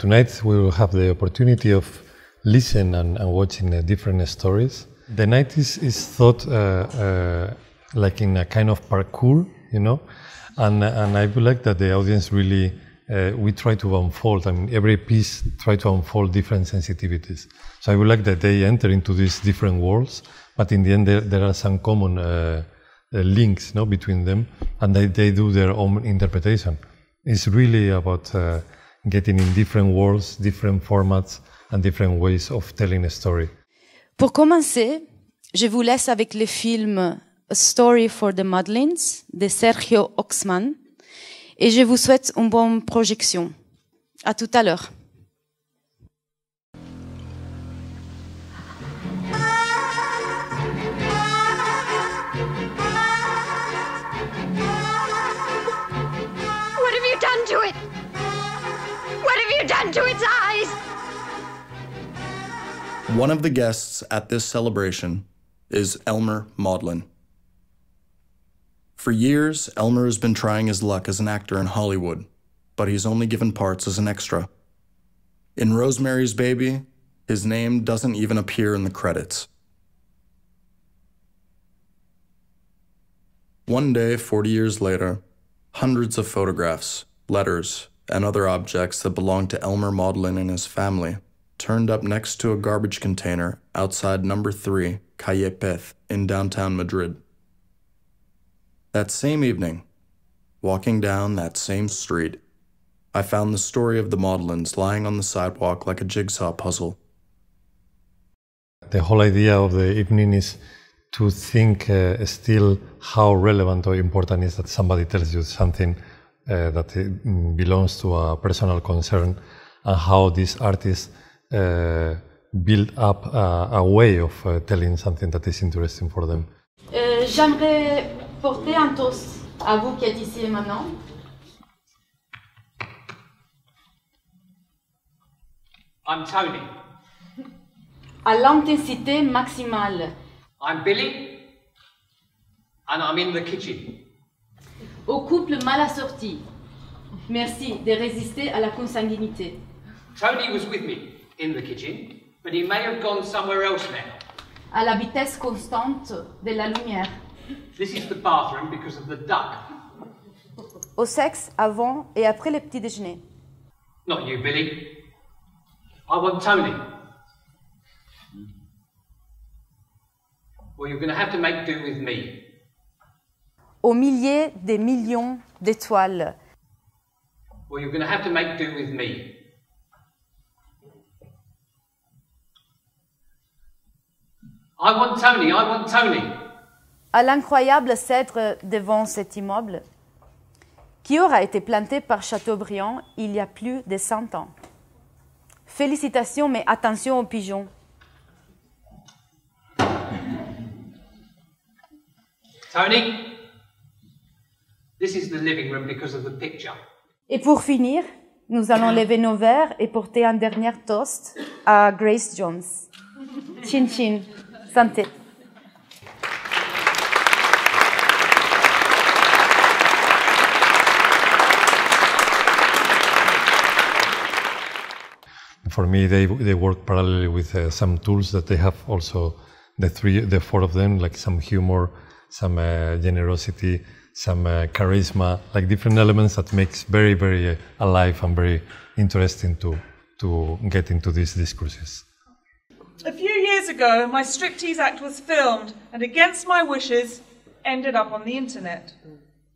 tonight we will have the opportunity of listen and, and watching uh, different stories. The night is, is thought uh, uh, like in a kind of parkour, you know, and, and I would like that the audience really uh, we try to unfold. I mean, every piece try to unfold different sensitivities. So I would like that they enter into these different worlds, but in the end there, there are some common uh, uh, links, no, between them, and they, they do their own interpretation. It's really about uh, getting in different worlds, different formats, and different ways of telling a story. Pour commencer, je vous laisse avec le film A Story for the Madlins de Sergio Oxman et je vous souhaite une bonne projection. À tout à l'heure. To its eyes? One of the guests at this celebration is Elmer Modlin. For years, Elmer has been trying his luck as an actor in Hollywood, but he's only given parts as an extra. In Rosemary's Baby, his name doesn't even appear in the credits. One day, 40 years later, hundreds of photographs, letters, and other objects that belonged to Elmer Modlin and his family turned up next to a garbage container outside number 3, Calle Pez, in downtown Madrid. That same evening, walking down that same street, I found the story of the Modlins lying on the sidewalk like a jigsaw puzzle. The whole idea of the evening is to think uh, still how relevant or important is that somebody tells you something uh, that uh, belongs to a personal concern and how these artists uh, build up a, a way of uh, telling something that is interesting for them. Euh, J'aimerais porter un toast à vous qui êtes ici et maintenant. I'm Tony. À l'intensité maximale, I'm Billy. And I'm in the kitchen. Au couple mal assorti. Merci de résister à la consanguinité. Tony was with me in the kitchen, but he may have gone somewhere else now. À la vitesse constante de la lumière. This is the bathroom because of the duck. Au sexe avant et après le petit déjeuner. Not you, Billy. I want Tony. Well, you're going to have to make do with me. Au millier des millions d'étoiles. Well, you're going to have to make do with me. I want Tony, I want Tony. À l'incroyable cèdre devant cet immeuble, qui aura été planté par Chateaubriand il y a plus de 100 ans. Félicitations, mais attention aux pigeons. Tony, this is the living room because of the picture. Et pour finir, nous allons lever nos verres et porter un dernier toast à Grace Jones. Chin chin, santé. For me, they, they work parallelly with uh, some tools that they have also, the three, the four of them, like some humor, some uh, generosity, some uh, charisma, like different elements that makes very, very uh, alive and very interesting to, to get into these discourses. A few years ago, my striptease act was filmed and, against my wishes, ended up on the internet.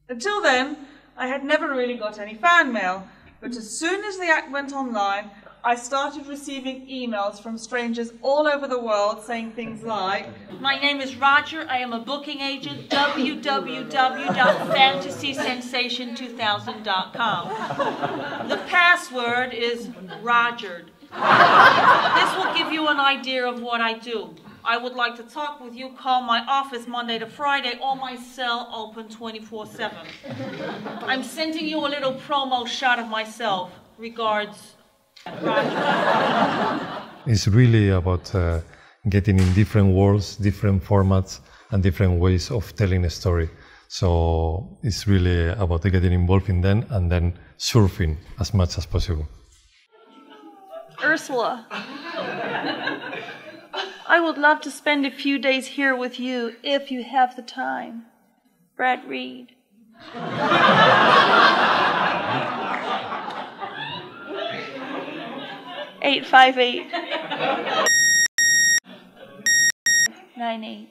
Until then, I had never really got any fan mail, but as soon as the act went online, I started receiving emails from strangers all over the world saying things like, My name is Roger. I am a booking agent. www.fantasysensation2000.com. The password is Rogered. This will give you an idea of what I do. I would like to talk with you. Call my office Monday to Friday or my cell open 24 7. I'm sending you a little promo shot of myself. Regards, It's really about uh, getting in different worlds, different formats, and different ways of telling a story. So it's really about getting involved in them and then surfing as much as possible. Ursula. I would love to spend a few days here with you if you have the time. Brad Reed. Eight five eight nine eight.